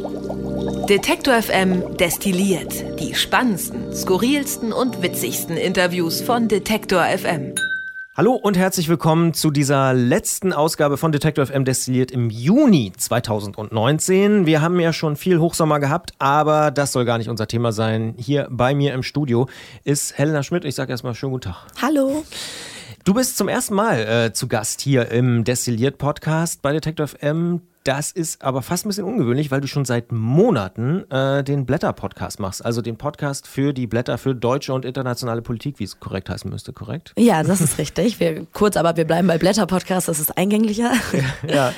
Detektor FM destilliert die spannendsten, skurrilsten und witzigsten Interviews von Detektor FM. Hallo und herzlich willkommen zu dieser letzten Ausgabe von Detective FM destilliert im Juni 2019. Wir haben ja schon viel Hochsommer gehabt, aber das soll gar nicht unser Thema sein. Hier bei mir im Studio ist Helena Schmidt. Ich sage erstmal schönen guten Tag. Hallo. Du bist zum ersten Mal äh, zu Gast hier im Destilliert Podcast bei Detective FM. Das ist aber fast ein bisschen ungewöhnlich, weil du schon seit Monaten äh, den Blätter-Podcast machst. Also den Podcast für die Blätter für deutsche und internationale Politik, wie es korrekt heißen müsste, korrekt? Ja, das ist richtig. Wir, kurz, aber wir bleiben bei Blätter-Podcast, das ist eingänglicher. Ja, ja,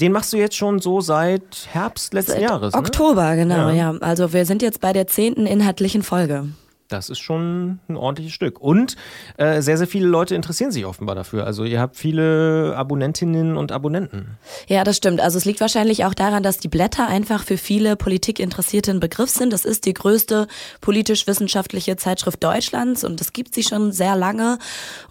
Den machst du jetzt schon so seit Herbst letzten seit Jahres. Oktober, ne? genau, ja. ja. Also wir sind jetzt bei der zehnten inhaltlichen Folge. Das ist schon ein ordentliches Stück. Und äh, sehr, sehr viele Leute interessieren sich offenbar dafür. Also ihr habt viele Abonnentinnen und Abonnenten. Ja, das stimmt. Also es liegt wahrscheinlich auch daran, dass die Blätter einfach für viele Politikinteressierte ein Begriff sind. Das ist die größte politisch-wissenschaftliche Zeitschrift Deutschlands und das gibt sie schon sehr lange.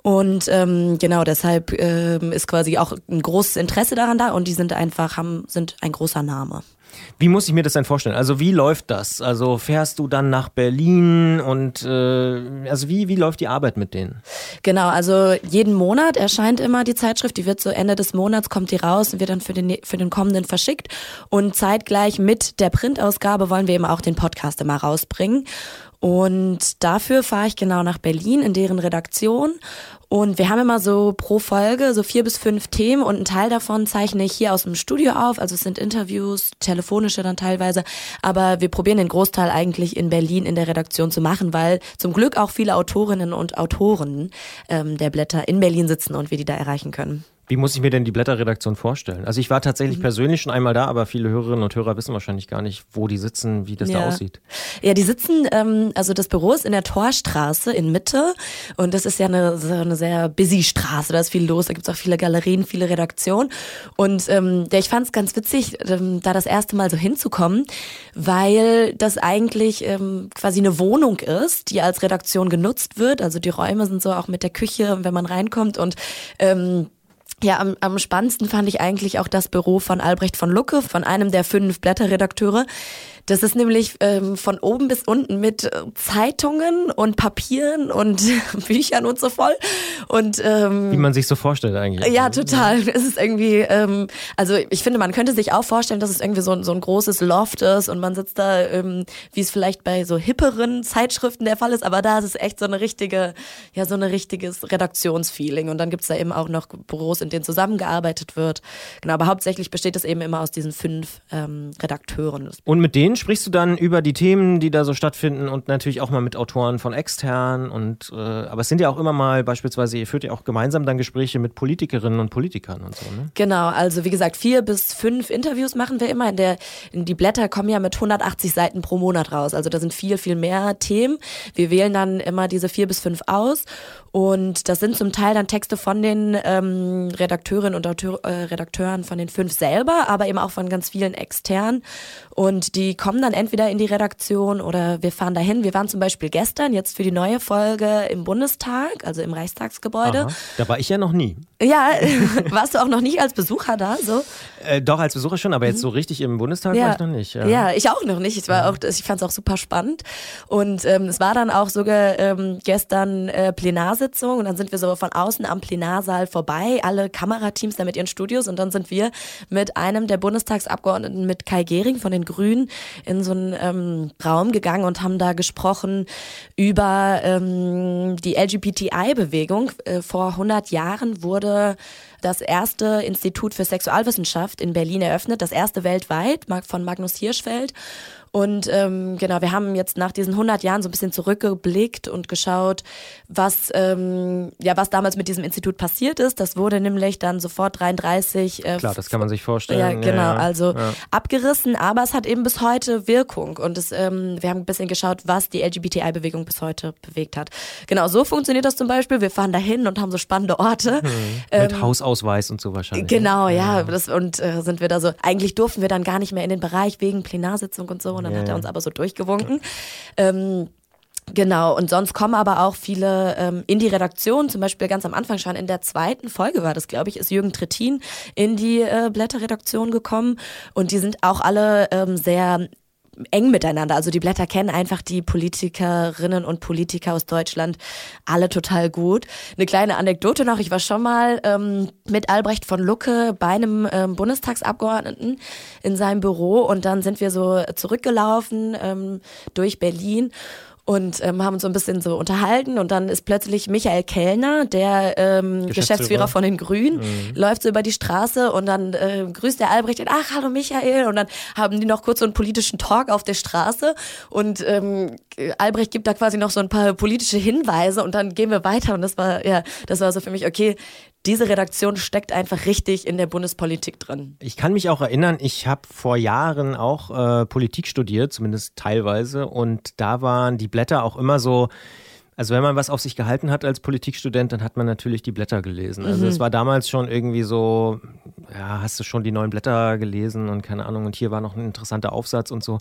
Und ähm, genau deshalb ähm, ist quasi auch ein großes Interesse daran da und die sind einfach, haben, sind ein großer Name. Wie muss ich mir das denn vorstellen? Also wie läuft das? Also fährst du dann nach Berlin und äh, also wie, wie läuft die Arbeit mit denen? Genau, also jeden Monat erscheint immer die Zeitschrift, die wird so Ende des Monats, kommt die raus und wird dann für den, für den kommenden verschickt. Und zeitgleich mit der Printausgabe wollen wir eben auch den Podcast immer rausbringen. Und dafür fahre ich genau nach Berlin in deren Redaktion. Und wir haben immer so pro Folge so vier bis fünf Themen und einen Teil davon zeichne ich hier aus dem Studio auf. Also es sind Interviews, telefonische dann teilweise. Aber wir probieren den Großteil eigentlich in Berlin in der Redaktion zu machen, weil zum Glück auch viele Autorinnen und Autoren ähm, der Blätter in Berlin sitzen und wir die da erreichen können. Wie muss ich mir denn die Blätterredaktion vorstellen? Also ich war tatsächlich mhm. persönlich schon einmal da, aber viele Hörerinnen und Hörer wissen wahrscheinlich gar nicht, wo die sitzen, wie das ja. da aussieht. Ja, die sitzen, ähm, also das Büro ist in der Torstraße in Mitte und das ist ja eine, so eine sehr busy Straße, da ist viel los, da gibt es auch viele Galerien, viele Redaktionen und ähm, ich fand es ganz witzig, ähm, da das erste Mal so hinzukommen, weil das eigentlich ähm, quasi eine Wohnung ist, die als Redaktion genutzt wird, also die Räume sind so auch mit der Küche, wenn man reinkommt und ähm, ja, am, am spannendsten fand ich eigentlich auch das Büro von Albrecht von Lucke, von einem der fünf Blätterredakteure, das ist nämlich ähm, von oben bis unten mit äh, Zeitungen und Papieren und Büchern und so voll. Und ähm, wie man sich so vorstellt eigentlich. Ja, total. Es ist irgendwie, ähm, also ich finde, man könnte sich auch vorstellen, dass es irgendwie so, so ein großes Loft ist und man sitzt da, ähm, wie es vielleicht bei so hipperen Zeitschriften der Fall ist, aber da ist es echt so eine richtige, ja, so ein richtiges Redaktionsfeeling. Und dann gibt's da eben auch noch Büros, in denen zusammengearbeitet wird. Genau, aber hauptsächlich besteht es eben immer aus diesen fünf ähm, Redakteuren. Und mit denen sprichst du dann über die Themen, die da so stattfinden und natürlich auch mal mit Autoren von extern und äh, aber es sind ja auch immer mal beispielsweise, ihr führt ja auch gemeinsam dann Gespräche mit Politikerinnen und Politikern und so, ne? Genau, also wie gesagt, vier bis fünf Interviews machen wir immer. In der, in die Blätter kommen ja mit 180 Seiten pro Monat raus. Also da sind viel, viel mehr Themen. Wir wählen dann immer diese vier bis fünf aus und das sind zum Teil dann Texte von den ähm, Redakteurinnen und Auteur, äh, Redakteuren von den fünf selber, aber eben auch von ganz vielen externen. Und die kommen dann entweder in die Redaktion oder wir fahren dahin. Wir waren zum Beispiel gestern jetzt für die neue Folge im Bundestag, also im Reichstagsgebäude. Aha, da war ich ja noch nie. Ja, warst du auch noch nicht als Besucher da? So? Äh, doch, als Besucher schon, aber jetzt so richtig im Bundestag ja. war ich noch nicht. Ja, ja ich auch noch nicht. Ich, war auch, ich fand es auch super spannend. Und ähm, es war dann auch sogar ähm, gestern äh, Plenarsitzung und dann sind wir so von außen am Plenarsaal vorbei, alle Kamerateams da mit ihren Studios und dann sind wir mit einem der Bundestagsabgeordneten, mit Kai Gehring von den Grünen, in so einen ähm, Raum gegangen und haben da gesprochen über ähm, die LGBTI-Bewegung. Äh, vor 100 Jahren wurde das erste Institut für Sexualwissenschaft in Berlin eröffnet, das erste weltweit von Magnus Hirschfeld. Und ähm, genau, wir haben jetzt nach diesen 100 Jahren so ein bisschen zurückgeblickt und geschaut, was ähm, ja was damals mit diesem Institut passiert ist. Das wurde nämlich dann sofort 33. Äh, Klar, das kann man sich vorstellen. Ja, genau. Ja, ja. Also ja. abgerissen, aber es hat eben bis heute Wirkung. Und es, ähm, wir haben ein bisschen geschaut, was die LGBTI-Bewegung bis heute bewegt hat. Genau, so funktioniert das zum Beispiel. Wir fahren dahin und haben so spannende Orte. Hm. Mit Hausausweis und so wahrscheinlich. Genau, ja. Das, und äh, sind wir da so. Eigentlich durften wir dann gar nicht mehr in den Bereich wegen Plenarsitzung und so und dann ja, hat er uns aber so durchgewunken. Ähm, Genau, und sonst kommen aber auch viele ähm, in die Redaktion, zum Beispiel ganz am Anfang schon in der zweiten Folge war das, glaube ich, ist Jürgen Trittin in die äh, Blätterredaktion gekommen und die sind auch alle ähm, sehr eng miteinander. Also die Blätter kennen einfach die Politikerinnen und Politiker aus Deutschland alle total gut. Eine kleine Anekdote noch, ich war schon mal ähm, mit Albrecht von Lucke bei einem ähm, Bundestagsabgeordneten in seinem Büro und dann sind wir so zurückgelaufen ähm, durch Berlin und ähm, haben uns so ein bisschen so unterhalten und dann ist plötzlich Michael Kellner, der ähm, Geschäftsführer. Geschäftsführer. von den Grünen, mhm. läuft so über die Straße und dann äh, grüßt der Albrecht und ach, hallo Michael und dann haben die noch kurz so einen politischen Talk auf der Straße und ähm, Albrecht gibt da quasi noch so ein paar politische Hinweise und dann gehen wir weiter und das war, ja, das war so für mich, okay, diese Redaktion steckt einfach richtig in der Bundespolitik drin. Ich kann mich auch erinnern, ich habe vor Jahren auch äh, Politik studiert, zumindest teilweise, und da waren die Blätter auch immer so also wenn man was auf sich gehalten hat als Politikstudent, dann hat man natürlich die Blätter gelesen. Also es mhm. war damals schon irgendwie so, ja, hast du schon die neuen Blätter gelesen und keine Ahnung. Und hier war noch ein interessanter Aufsatz und so.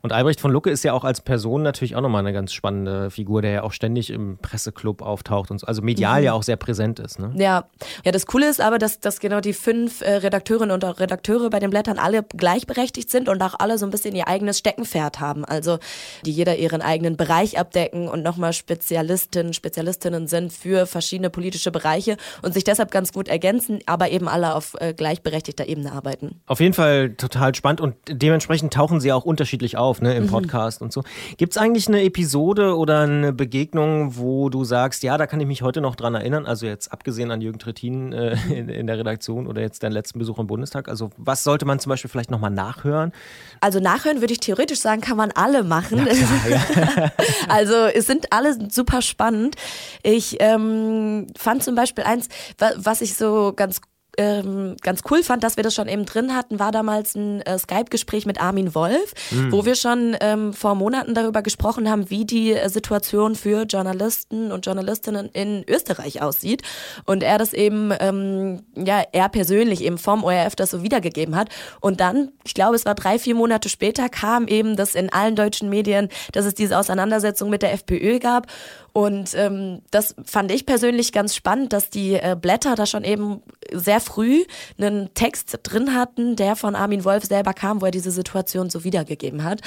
Und Albrecht von Lucke ist ja auch als Person natürlich auch nochmal eine ganz spannende Figur, der ja auch ständig im Presseclub auftaucht und so. Also medial mhm. ja auch sehr präsent ist. Ne? Ja. ja, das Coole ist aber, dass, dass genau die fünf äh, Redakteurinnen und Redakteure bei den Blättern alle gleichberechtigt sind und auch alle so ein bisschen ihr eigenes Steckenpferd haben. Also die jeder ihren eigenen Bereich abdecken und nochmal speziell Spezialistinnen, Spezialistinnen sind für verschiedene politische Bereiche und sich deshalb ganz gut ergänzen, aber eben alle auf äh, gleichberechtigter Ebene arbeiten. Auf jeden Fall total spannend und dementsprechend tauchen sie auch unterschiedlich auf ne, im mhm. Podcast mhm. und so. Gibt es eigentlich eine Episode oder eine Begegnung, wo du sagst, ja, da kann ich mich heute noch dran erinnern, also jetzt abgesehen an Jürgen Trittin äh, in, in, der Redaktion oder jetzt deinen letzten Besuch im Bundestag, also was sollte man zum Beispiel vielleicht nochmal nachhören? Also nachhören würde ich theoretisch sagen, kann man alle machen. Klar, ja. also es sind alle super super spannend. Ich ähm, fand zum Beispiel eins, was ich so ganz ähm, ganz cool fand, dass wir das schon eben drin hatten, war damals ein äh, Skype-Gespräch mit Armin Wolf, mhm. wo wir schon ähm, vor Monaten darüber gesprochen haben, wie die äh, Situation für Journalisten und Journalistinnen in Österreich aussieht. Und er das eben, ähm, ja, er persönlich eben vom ORF das so wiedergegeben hat. Und dann, ich glaube, es war drei, vier Monate später, kam eben das in allen deutschen Medien, dass es diese Auseinandersetzung mit der FPÖ gab. Und ähm, das fand ich persönlich ganz spannend, dass die äh, Blätter da schon eben sehr früh einen Text drin hatten, der von Armin Wolf selber kam, wo er diese Situation so wiedergegeben hat.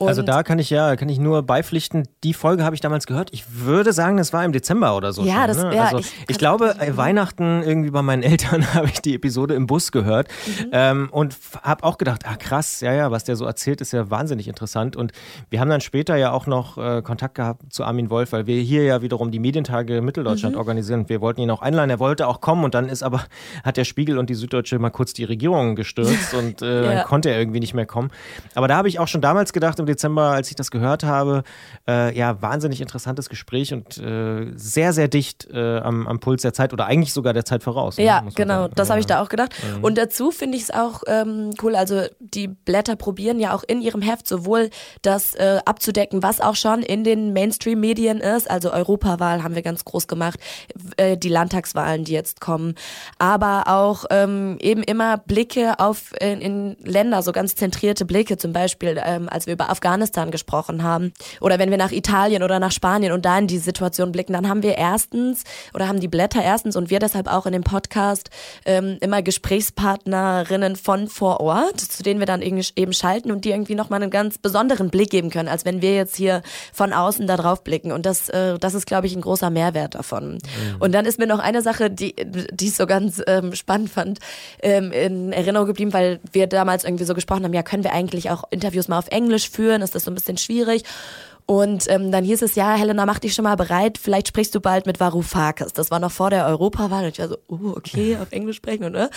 Und also da kann ich ja, kann ich nur beipflichten, die Folge habe ich damals gehört. Ich würde sagen, das war im Dezember oder so. Ja, schon, das ne? ja, also, ich, ich glaube, äh, Weihnachten irgendwie bei meinen Eltern habe ich die Episode im Bus gehört mhm. ähm, und habe auch gedacht, ah krass, ja, ja, was der so erzählt, ist ja wahnsinnig interessant. Und wir haben dann später ja auch noch äh, Kontakt gehabt zu Armin Wolf, weil wir hier ja wiederum die Medientage Mitteldeutschland mhm. organisieren. Wir wollten ihn auch einladen, er wollte auch kommen und dann ist aber, hat der Spiegel und die Süddeutsche mal kurz die Regierung gestürzt und äh, ja. dann konnte er irgendwie nicht mehr kommen. Aber da habe ich auch schon damals gedacht, im Dezember, als ich das gehört habe, äh, ja, wahnsinnig interessantes Gespräch und äh, sehr, sehr dicht äh, am, am, Puls der Zeit oder eigentlich sogar der Zeit voraus. Ne, ja, genau, sagen. das habe ich da auch gedacht. Mhm. Und dazu finde ich es auch ähm, cool, also die Blätter probieren ja auch in ihrem Heft sowohl das äh, abzudecken, was auch schon in den Mainstream-Medien ist, also Europawahl haben wir ganz groß gemacht, äh, die Landtagswahlen, die jetzt kommen, aber auch ähm, eben immer Blicke auf in, in, Länder, so ganz zentrierte Blicke, zum Beispiel ähm, als wir über Afghanistan gesprochen haben oder wenn wir nach Italien oder nach Spanien und da in die Situation blicken, dann haben wir erstens oder haben die Blätter erstens und wir deshalb auch in dem Podcast ähm, immer Gesprächspartnerinnen von vor Ort, zu denen wir dann eben schalten und die irgendwie nochmal einen ganz besonderen Blick geben können, als wenn wir jetzt hier von außen da drauf blicken und das, äh, das ist glaube ich ein großer Mehrwert davon. Mhm. Und dann ist mir noch eine Sache, die, die ich so ganz ähm, spannend fand, ähm, in Erinnerung geblieben, weil wir damals irgendwie so gesprochen haben, ja, können wir eigentlich auch Interviews mal auf Englisch führen? Ist das so ein bisschen schwierig? Und ähm, dann hieß es, ja, Helena, mach dich schon mal bereit, vielleicht sprichst du bald mit Varoufakis. Das war noch vor der Europawahl. Und ich war so, uh, okay, auf Englisch sprechen. Und, ne?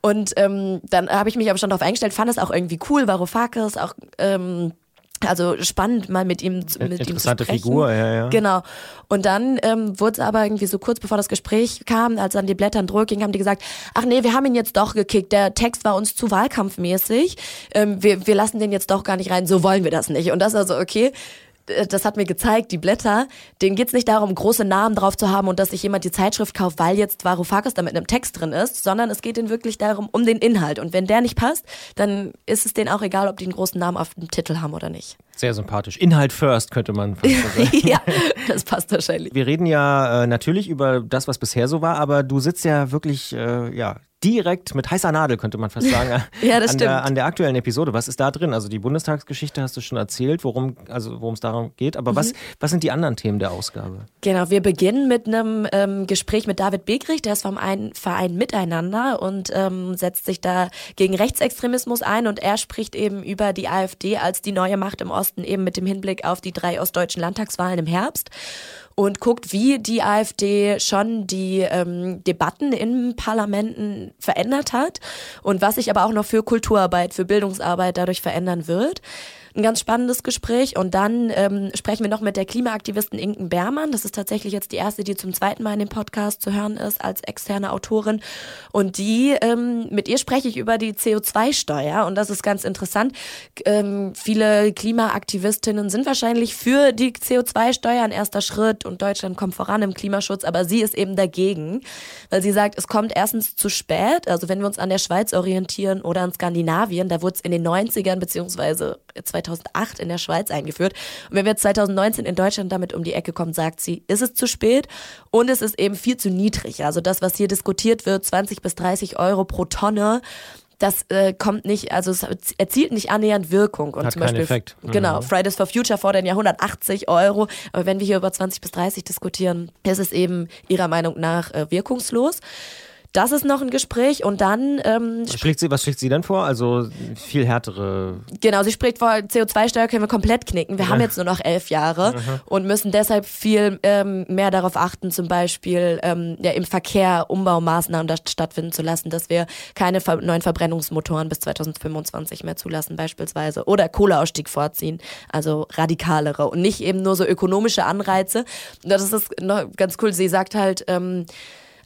und ähm, dann habe ich mich aber schon darauf eingestellt, fand es auch irgendwie cool, Varoufakis, auch... Ähm, also spannend, mal mit ihm, mit Interessante ihm zu sprechen. Figur, ja, ja. Genau. Und dann ähm, wurde es aber irgendwie so kurz bevor das Gespräch kam, als dann die Blätter in Druck gingen, haben die gesagt, ach nee, wir haben ihn jetzt doch gekickt. Der Text war uns zu wahlkampfmäßig. Ähm, wir, wir lassen den jetzt doch gar nicht rein. So wollen wir das nicht. Und das also okay das hat mir gezeigt, die Blätter, denen geht es nicht darum, große Namen drauf zu haben und dass sich jemand die Zeitschrift kauft, weil jetzt Varoufakis da mit einem Text drin ist, sondern es geht ihnen wirklich darum, um den Inhalt. Und wenn der nicht passt, dann ist es denen auch egal, ob die einen großen Namen auf dem Titel haben oder nicht. Sehr sympathisch. Inhalt first, könnte man fast sagen. ja, das passt wahrscheinlich. Wir reden ja äh, natürlich über das, was bisher so war, aber du sitzt ja wirklich äh, ja, direkt mit heißer Nadel, könnte man fast sagen, ja, das an, stimmt. der, an der aktuellen Episode. Was ist da drin? Also die Bundestagsgeschichte hast du schon erzählt, worum also worum es darum geht. Aber mhm. was, was sind die anderen Themen der Ausgabe? Genau, wir beginnen mit einem ähm, Gespräch mit David Begrich, der ist vom ein Verein Miteinander und ähm, setzt sich da gegen Rechtsextremismus ein und er spricht eben über die AfD als die neue Macht im Osten, eben mit dem Hinblick auf die drei ostdeutschen Landtagswahlen im Herbst und guckt, wie die AfD schon die ähm, Debatten in Parlamenten verändert hat und was sich aber auch noch für Kulturarbeit, für Bildungsarbeit dadurch verändern wird ein ganz spannendes Gespräch. Und dann ähm, sprechen wir noch mit der Klimaaktivistin Inken Bermann. Das ist tatsächlich jetzt die erste, die zum zweiten Mal in dem Podcast zu hören ist als externe Autorin. Und die, ähm, mit ihr spreche ich über die CO2-Steuer. Und das ist ganz interessant. Ähm, viele Klimaaktivistinnen sind wahrscheinlich für die CO2-Steuer ein erster Schritt und Deutschland kommt voran im Klimaschutz, aber sie ist eben dagegen, weil sie sagt, es kommt erstens zu spät. Also wenn wir uns an der Schweiz orientieren oder an Skandinavien, da wurde es in den 90ern beziehungsweise 2000 2008 in der Schweiz eingeführt. Und wenn wir jetzt 2019 in Deutschland damit um die Ecke kommen, sagt sie, ist es zu spät und es ist eben viel zu niedrig. Also das, was hier diskutiert wird, 20 bis 30 Euro pro Tonne, das äh, kommt nicht, also es erzielt nicht annähernd Wirkung. Und Hat zum Beispiel, Effekt. Mhm. Genau, Fridays for Future fordern ja 180 Euro, aber wenn wir hier über 20 bis 30 diskutieren, ist es eben ihrer Meinung nach äh, wirkungslos. Das ist noch ein Gespräch und dann. Ähm, was, schlägt sie, was schlägt sie denn vor? Also viel härtere. Genau, sie spricht vor, CO2-Steuer können wir komplett knicken. Wir ja. haben jetzt nur noch elf Jahre mhm. und müssen deshalb viel ähm, mehr darauf achten, zum Beispiel ähm, ja, im Verkehr Umbaumaßnahmen stattfinden zu lassen, dass wir keine ver neuen Verbrennungsmotoren bis 2025 mehr zulassen, beispielsweise. Oder Kohleausstieg vorziehen, also radikalere und nicht eben nur so ökonomische Anreize. Das ist ganz cool. Sie sagt halt, ähm,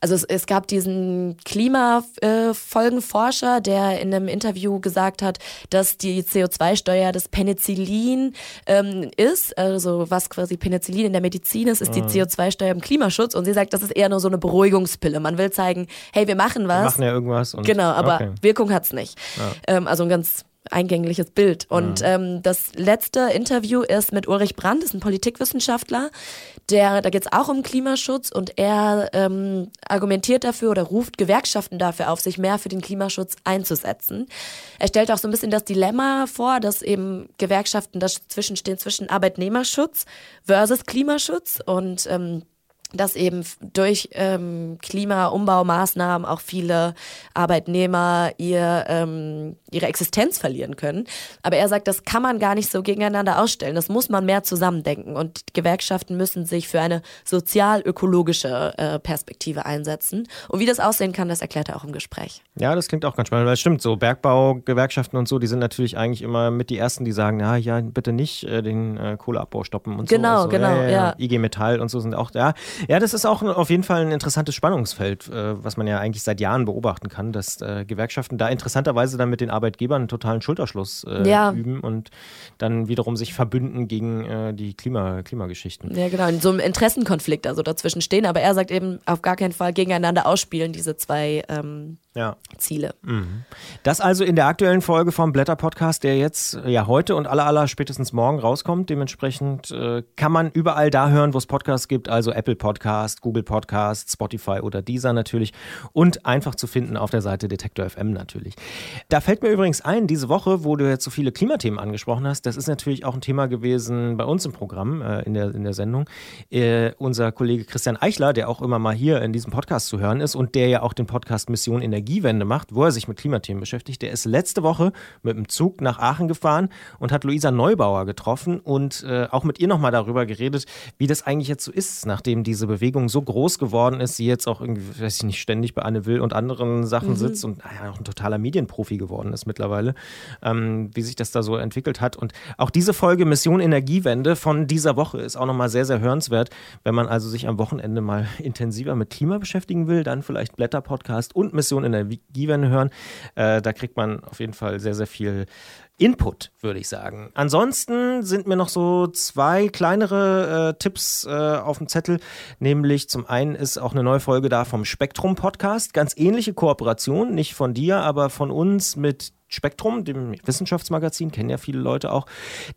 also es, es gab diesen Klimafolgenforscher, äh, der in einem Interview gesagt hat, dass die CO2-Steuer das Penicillin ähm, ist, also was quasi Penicillin in der Medizin ist, ist die mhm. CO2-Steuer im Klimaschutz. Und sie sagt, das ist eher nur so eine Beruhigungspille. Man will zeigen, hey, wir machen was. Wir machen ja irgendwas. genau, aber okay. Wirkung hat's nicht. Ja. Ähm, also ein ganz eingängliches Bild. Und ja. ähm, das letzte Interview ist mit Ulrich Brandt, ist ein Politikwissenschaftler, der, da geht es auch um Klimaschutz und er ähm, argumentiert dafür oder ruft Gewerkschaften dafür auf, sich mehr für den Klimaschutz einzusetzen. Er stellt auch so ein bisschen das Dilemma vor, dass eben Gewerkschaften dazwischen stehen zwischen Arbeitnehmerschutz versus Klimaschutz und ähm, dass eben durch ähm, Klimaumbaumaßnahmen auch viele Arbeitnehmer ihr, ähm, ihre Existenz verlieren können. Aber er sagt, das kann man gar nicht so gegeneinander ausstellen. Das muss man mehr zusammendenken. Und Gewerkschaften müssen sich für eine sozial-ökologische äh, Perspektive einsetzen. Und wie das aussehen kann, das erklärt er auch im Gespräch. Ja, das klingt auch ganz spannend, weil es stimmt, so Bergbaugewerkschaften und so, die sind natürlich eigentlich immer mit die Ersten, die sagen, ja, ja, bitte nicht äh, den äh, Kohleabbau stoppen und genau, so. Genau, genau, ja, ja. IG Metall und so sind auch da. Ja, das ist auch auf jeden Fall ein interessantes Spannungsfeld, äh, was man ja eigentlich seit Jahren beobachten kann, dass äh, Gewerkschaften da interessanterweise dann mit den Arbeitgebern einen totalen Schulterschluss äh, ja. üben und dann wiederum sich verbünden gegen die Klima Klimageschichten. Ja, genau, in so einem Interessenkonflikt also dazwischen stehen, aber er sagt eben auf gar keinen Fall gegeneinander ausspielen, diese zwei ähm, ja. Ziele. Mhm. Das also in der aktuellen Folge vom Blätter Podcast, der jetzt ja heute und aller aller spätestens morgen rauskommt. Dementsprechend äh, kann man überall da hören, wo es Podcasts gibt, also Apple Podcast, Google Podcast, Spotify oder Deezer natürlich und einfach zu finden auf der Seite Detektor FM natürlich. Da fällt mir übrigens ein, diese Woche, wo du jetzt so viele Klimathemen angesprochen hast, das ist natürlich auch ein Thema gewesen bei uns im Programm, äh, in, der, in der Sendung. Äh, unser Kollege Christian Eichler, der auch immer mal hier in diesem Podcast zu hören ist und der ja auch den Podcast Mission Energiewende macht, wo er sich mit Klimathemen beschäftigt, der ist letzte Woche mit dem Zug nach Aachen gefahren und hat Luisa Neubauer getroffen und äh, auch mit ihr nochmal darüber geredet, wie das eigentlich jetzt so ist, nachdem diese Bewegung so groß geworden ist, sie jetzt auch irgendwie, weiß ich nicht, ständig bei Anne Will und anderen Sachen mhm. sitzt und ja, auch ein totaler Medienprofi geworden ist mittlerweile, ähm, wie sich das da so entwickelt hat. Und auch diese Folge Mission Energiewende von dieser Woche ist auch nochmal sehr, sehr hörenswert. Wenn man also sich am Wochenende mal intensiver mit Klima beschäftigen will, dann vielleicht Blätter-Podcast und Mission Energiewende hören. Äh, da kriegt man auf jeden Fall sehr, sehr viel Input, würde ich sagen. Ansonsten sind mir noch so zwei kleinere äh, Tipps äh, auf dem Zettel. Nämlich zum einen ist auch eine neue Folge da vom Spektrum Podcast. Ganz ähnliche Kooperation, nicht von dir, aber von uns mit Spektrum, dem Wissenschaftsmagazin, kennen ja viele Leute auch,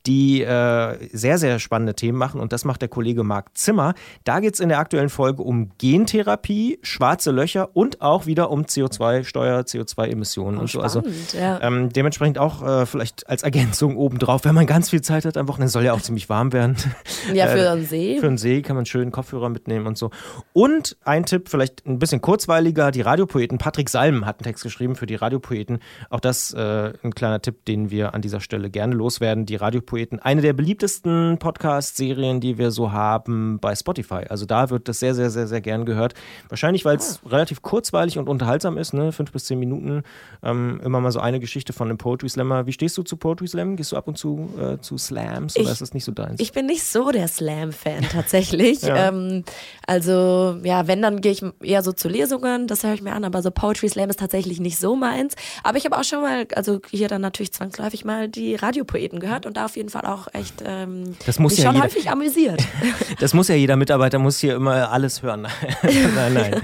die äh, sehr, sehr spannende Themen machen. Und das macht der Kollege Marc Zimmer. Da geht es in der aktuellen Folge um Gentherapie, schwarze Löcher und auch wieder um CO2-Steuer, CO2-Emissionen oh, und so. Also ja. ähm, dementsprechend auch äh, vielleicht als Ergänzung obendrauf, wenn man ganz viel Zeit hat am Wochenende, soll ja auch ziemlich warm werden. Ja, für einen See. Für einen See kann man schön Kopfhörer mitnehmen und so. Und ein Tipp, vielleicht ein bisschen kurzweiliger, die Radiopoeten. Patrick Salm hat einen Text geschrieben für die Radiopoeten. Auch das äh, ein kleiner Tipp, den wir an dieser Stelle gerne loswerden. Die Radiopoeten, eine der beliebtesten Podcast-Serien, die wir so haben bei Spotify. Also da wird das sehr, sehr, sehr, sehr gern gehört. Wahrscheinlich, weil es ah. relativ kurzweilig und unterhaltsam ist, ne? fünf bis zehn Minuten. Ähm, immer mal so eine Geschichte von einem Poetry Slammer. Wie stehst du zu Poetry Slam? Gehst du ab und zu äh, zu Slams oder ich, ist das nicht so deins? Ich bin nicht so der Slam-Fan tatsächlich. ja. ähm, also ja, wenn, dann gehe ich eher so zu Lesungen, das höre ich mir an, aber so Poetry Slam ist tatsächlich nicht so meins. Aber ich habe auch schon mal, also hier dann natürlich zwangsläufig mal die Radiopoeten gehört und da auf jeden Fall auch echt ähm, das muss ja schon jeder, häufig amüsiert. das muss ja jeder Mitarbeiter, muss hier immer alles hören. nein, nein.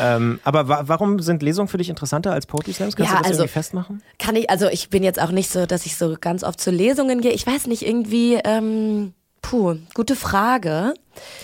ähm, aber wa warum sind Lesungen für dich interessanter als Poetry Slams? Kannst ja, du das also, irgendwie festmachen? Kann ich, also ich bin jetzt auch nicht so, dass ich so ganz oft zu Lesungen gehe. Ich weiß nicht, irgendwie, ähm, puh, gute Frage.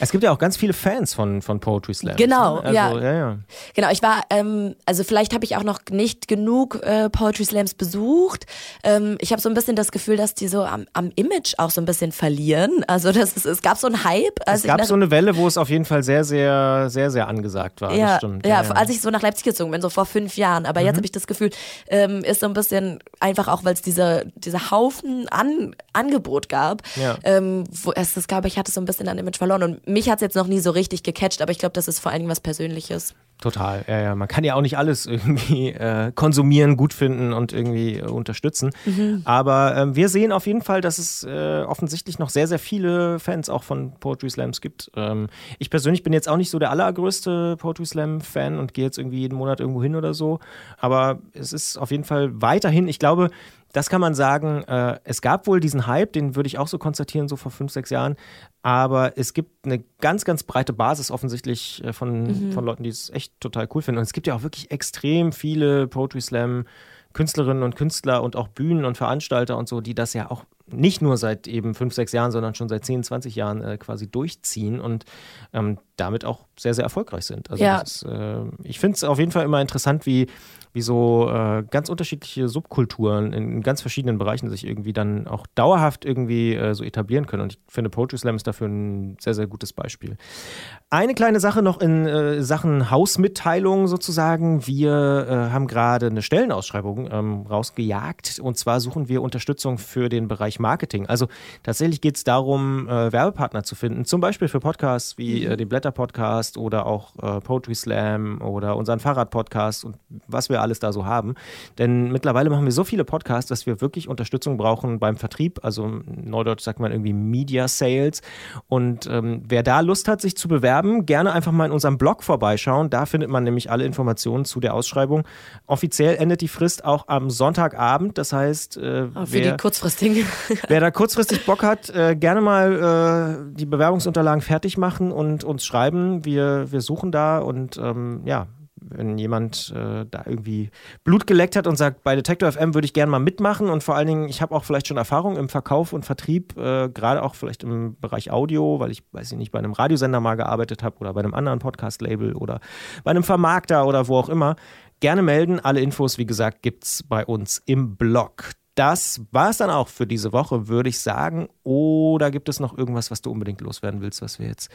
Es gibt ja auch ganz viele Fans von, von Poetry Slam. Genau, ne? also, ja. ja. ja. Genau, ich war, ähm, also vielleicht habe ich auch noch nicht genug äh, Poetry Slams besucht. Ähm, ich habe so ein bisschen das Gefühl, dass die so am, am Image auch so ein bisschen verlieren. Also das ist, es gab so einen Hype. es gab so eine Welle, wo es auf jeden Fall sehr, sehr, sehr, sehr angesagt war. Ja, stimmt. Ja, ja, als ich so nach Leipzig gezogen bin, so vor fünf Jahren. Aber mhm. jetzt habe ich das Gefühl, ähm, ist so ein bisschen einfach auch, weil es diese, diese Haufen an Angebot gab. Ja. Ähm, wo es, das glaube ich, hatte so ein bisschen an Image verloren. Und mich hat es jetzt noch nie so richtig gecatcht, aber ich glaube, das ist vor allem was Persönliches. Total, ja, ja. Man kann ja auch nicht alles irgendwie äh, konsumieren, gut finden und irgendwie äh, unterstützen. Mhm. Aber ähm, wir sehen auf jeden Fall, dass es äh, offensichtlich noch sehr, sehr viele Fans auch von Poetry Slams gibt. Ähm, ich persönlich bin jetzt auch nicht so der allergrößte Poetry Slam-Fan und gehe jetzt irgendwie jeden Monat irgendwo hin oder so. Aber es ist auf jeden Fall weiterhin, ich glaube, das kann man sagen, äh, es gab wohl diesen Hype, den würde ich auch so konstatieren, so vor fünf, sechs Jahren. Aber es gibt eine ganz, ganz breite Basis offensichtlich äh, von, mhm. von Leuten, die es echt total cool finden. Und es gibt ja auch wirklich extrem viele Poetry Slam Künstlerinnen und Künstler und auch Bühnen und Veranstalter und so, die das ja auch nicht nur seit eben fünf, sechs Jahren, sondern schon seit 10, 20 Jahren äh, quasi durchziehen und ähm, damit auch sehr, sehr erfolgreich sind. Also ja. ist, äh, ich finde es auf jeden Fall immer interessant, wie wie so äh, ganz unterschiedliche Subkulturen in, ganz verschiedenen Bereichen sich irgendwie dann auch dauerhaft irgendwie äh, so etablieren können. Und ich finde, Poetry Slam ist dafür ein sehr, sehr gutes Beispiel. Eine kleine Sache noch in äh, Sachen Hausmitteilung sozusagen. Wir äh, haben gerade eine Stellenausschreibung ähm, rausgejagt und zwar suchen wir Unterstützung für den Bereich Marketing. Also tatsächlich geht es darum, äh, Werbepartner zu finden, zum Beispiel für Podcasts wie äh, den Blätter-Podcast oder auch Poetry Slam oder unseren Fahrrad-Podcast und was wir alles da so haben. Denn mittlerweile machen wir so viele Podcasts, dass wir wirklich Unterstützung brauchen beim Vertrieb. Also neudeutsch sagt man irgendwie Media Sales. Und ähm, wer da Lust hat, sich zu bewerben, gerne einfach mal in unserem Blog vorbeischauen. Da findet man nämlich alle Informationen zu der Ausschreibung. Offiziell endet die Frist auch am Sonntagabend. Das heißt, äh, für wer, die kurzfristigen. wer da kurzfristig Bock hat, äh, gerne mal äh, die Bewerbungsunterlagen fertig machen und uns schreiben. Wir, wir suchen da und ähm, ja, wenn jemand äh, da irgendwie Blut geleckt hat und sagt, bei Detector FM würde ich gerne mal mitmachen und vor allen Dingen, ich habe auch vielleicht schon Erfahrung im Verkauf und Vertrieb, äh, gerade auch vielleicht im Bereich Audio, weil ich, weiß ich nicht, bei einem Radiosender mal gearbeitet habe oder bei einem anderen Podcast-Label oder bei einem Vermarkter oder wo auch immer. Gerne melden. Alle Infos, wie gesagt, gibt es bei uns im Blog das war es dann auch für diese Woche, würde ich sagen. Oder gibt es noch irgendwas, was du unbedingt loswerden willst, was wir jetzt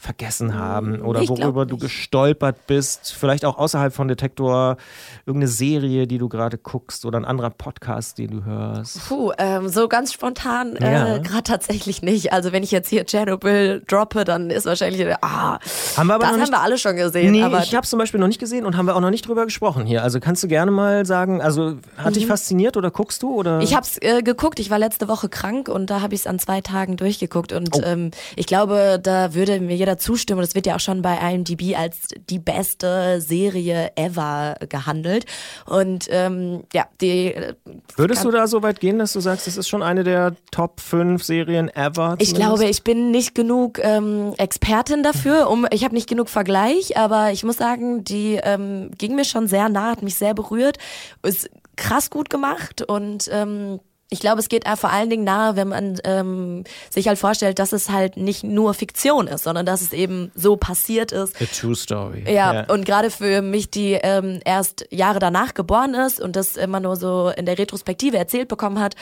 vergessen haben? Hm, Oder worüber du gestolpert bist? Vielleicht auch außerhalb von Detektor irgendeine Serie, die du gerade guckst oder ein anderer Podcast, den du hörst? Puh, ähm, so ganz spontan äh, ja. gerade tatsächlich nicht. Also wenn ich jetzt hier Chernobyl droppe, dann ist wahrscheinlich, ah, haben wir aber das haben nicht, wir alle schon gesehen. Nee, ich habe es zum Beispiel noch nicht gesehen und haben wir auch noch nicht drüber gesprochen hier. Also kannst du gerne mal sagen, also hat mhm. dich fasziniert oder guckst du? Oder? Ich habe es äh, geguckt. Ich war letzte Woche krank und da habe ich es an zwei Tagen durchgeguckt. Und oh. ähm, ich glaube, da würde mir jeder zustimmen. Das wird ja auch schon bei IMDb als die beste Serie ever gehandelt. Und ähm, ja, die. Äh, Würdest du da so weit gehen, dass du sagst, das ist schon eine der Top 5 Serien ever? Zumindest? Ich glaube, ich bin nicht genug ähm, Expertin dafür. Um, ich habe nicht genug Vergleich, aber ich muss sagen, die ähm, ging mir schon sehr nah, hat mich sehr berührt. Es krass gut gemacht und ähm, ich glaube, es geht vor allen Dingen nahe, wenn man ähm, sich halt vorstellt, dass es halt nicht nur Fiktion ist, sondern dass es eben so passiert ist. A true story. Ja, yeah. und gerade für mich, die ähm, erst Jahre danach geboren ist und das immer nur so in der Retrospektive erzählt bekommen hat,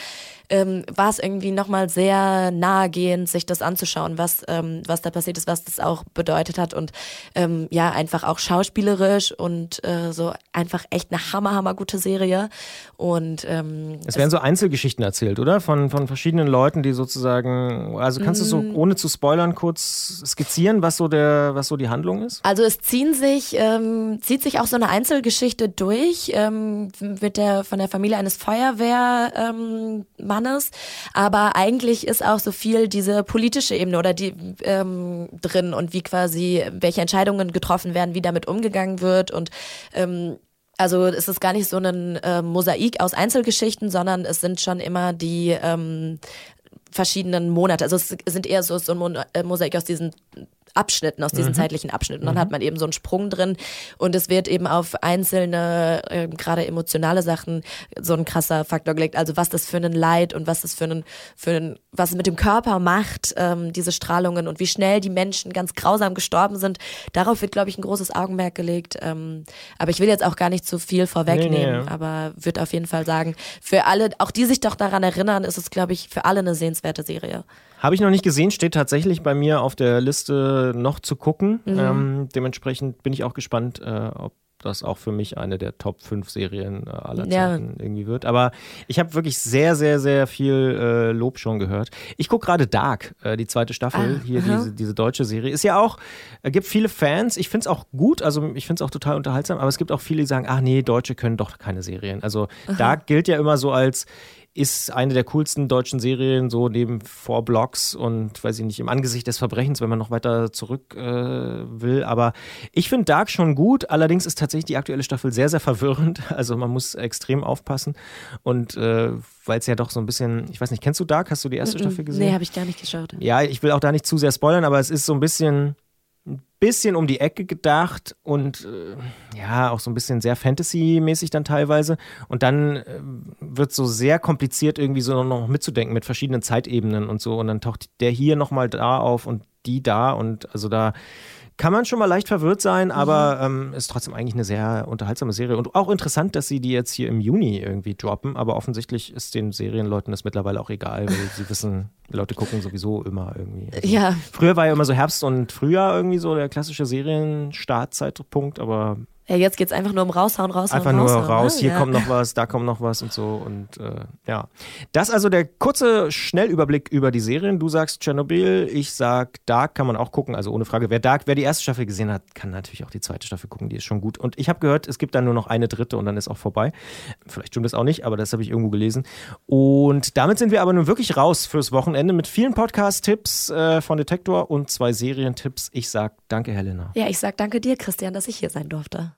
ähm, war es irgendwie nochmal sehr nahegehend, sich das anzuschauen, was, ähm, was da passiert ist, was das auch bedeutet hat und ähm, ja, einfach auch schauspielerisch und äh, so einfach echt eine hammer, hammer gute Serie und ähm, es werden so Einzelgeschichten erzählt, oder? Von, von verschiedenen Leuten, die sozusagen, also kannst du so mm. ohne zu spoilern kurz skizzieren, was so der, was so die Handlung ist? Also es ziehen sich, ähm, zieht sich auch so eine Einzelgeschichte durch ähm, mit der von der Familie eines Feuerwehrmannes ähm, Mannes. Aber eigentlich ist auch so viel diese politische Ebene oder die ähm, drin und wie quasi, welche Entscheidungen getroffen werden, wie damit umgegangen wird und ähm, also es ist gar nicht so ein äh, Mosaik aus Einzelgeschichten, sondern es sind schon immer die ähm, verschiedenen Monate. Also es sind eher so, so ein äh, Mosaik aus diesen Abschnitten, aus diesen mhm. zeitlichen Abschnitten. Und dann mhm. hat man eben so einen Sprung drin und es wird eben auf einzelne, äh, gerade emotionale Sachen so ein krasser Faktor gelegt. Also was das für ein Leid und was das für ein, für ein was es mit dem Körper macht, ähm, diese Strahlungen und wie schnell die Menschen ganz grausam gestorben sind. Darauf wird, glaube ich, ein großes Augenmerk gelegt. Ähm, aber ich will jetzt auch gar nicht zu viel vorwegnehmen, nee, nee. aber würde auf jeden Fall sagen, für alle, auch die sich doch daran erinnern, ist es, glaube ich, für alle eine sehenswerte Serie. Habe ich noch nicht gesehen, steht tatsächlich bei mir auf der Liste noch zu gucken. Mhm. Ähm, dementsprechend bin ich auch gespannt, äh, ob das auch für mich eine der Top 5 Serien äh, aller ja. Zeiten irgendwie wird. Aber ich habe wirklich sehr, sehr, sehr viel äh, Lob schon gehört. Ich gucke gerade Dark, äh, die zweite Staffel, ah, hier diese, diese deutsche Serie. Ist ja auch, äh, gibt viele Fans. Ich finde es auch gut, also ich finde es auch total unterhaltsam, aber es gibt auch viele, die sagen, ach nee, Deutsche können doch keine Serien. Also aha. Dark gilt ja immer so als ist eine der coolsten deutschen Serien, so neben Four Blocks und weiß ich nicht, im Angesicht des Verbrechens, wenn man noch weiter zurück äh, will. Aber ich finde Dark schon gut, allerdings ist tatsächlich die aktuelle Staffel sehr, sehr verwirrend. Also man muss extrem aufpassen. Und äh, weil es ja doch so ein bisschen, ich weiß nicht, kennst du Dark? Hast du die erste mm -mm. Staffel gesehen? Nee, habe ich gar nicht geschaut. Ja, ich will auch da nicht zu sehr spoilern, aber es ist so ein bisschen bisschen um die Ecke gedacht und äh, ja, auch so ein bisschen sehr Fantasy-mäßig dann teilweise. Und dann äh, wird so sehr kompliziert irgendwie so noch mitzudenken mit verschiedenen Zeitebenen und so. Und dann taucht der hier nochmal da auf und die da und also da kann man schon mal leicht verwirrt sein, aber mhm. ähm, ist trotzdem eigentlich eine sehr unterhaltsame Serie. Und auch interessant, dass sie die jetzt hier im Juni irgendwie droppen, aber offensichtlich ist den Serienleuten das mittlerweile auch egal, weil sie wissen, Leute gucken sowieso immer irgendwie. Also ja. Früher war ja immer so Herbst und Frühjahr irgendwie so der klassische Serienstartzeitpunkt, aber ja, jetzt geht es einfach nur um raushauen, raushauen, Einfach nur raus, ne? hier ja. kommt noch was, da kommt noch was und so. Und äh, ja. Das also der kurze Schnellüberblick über die Serien. Du sagst Tschernobyl, ich sag Dark, kann man auch gucken. Also ohne Frage, wer Dark, wer die erste Staffel gesehen hat, kann natürlich auch die zweite Staffel gucken, die ist schon gut. Und ich habe gehört, es gibt dann nur noch eine dritte und dann ist auch vorbei. Vielleicht stimmt das auch nicht, aber das habe ich irgendwo gelesen. Und damit sind wir aber nun wirklich raus fürs Wochenende mit vielen Podcast-Tipps äh, von Detektor und zwei Serientipps. Ich sag danke, Helena. Ja, ich sag danke dir, Christian, dass ich hier sein durfte.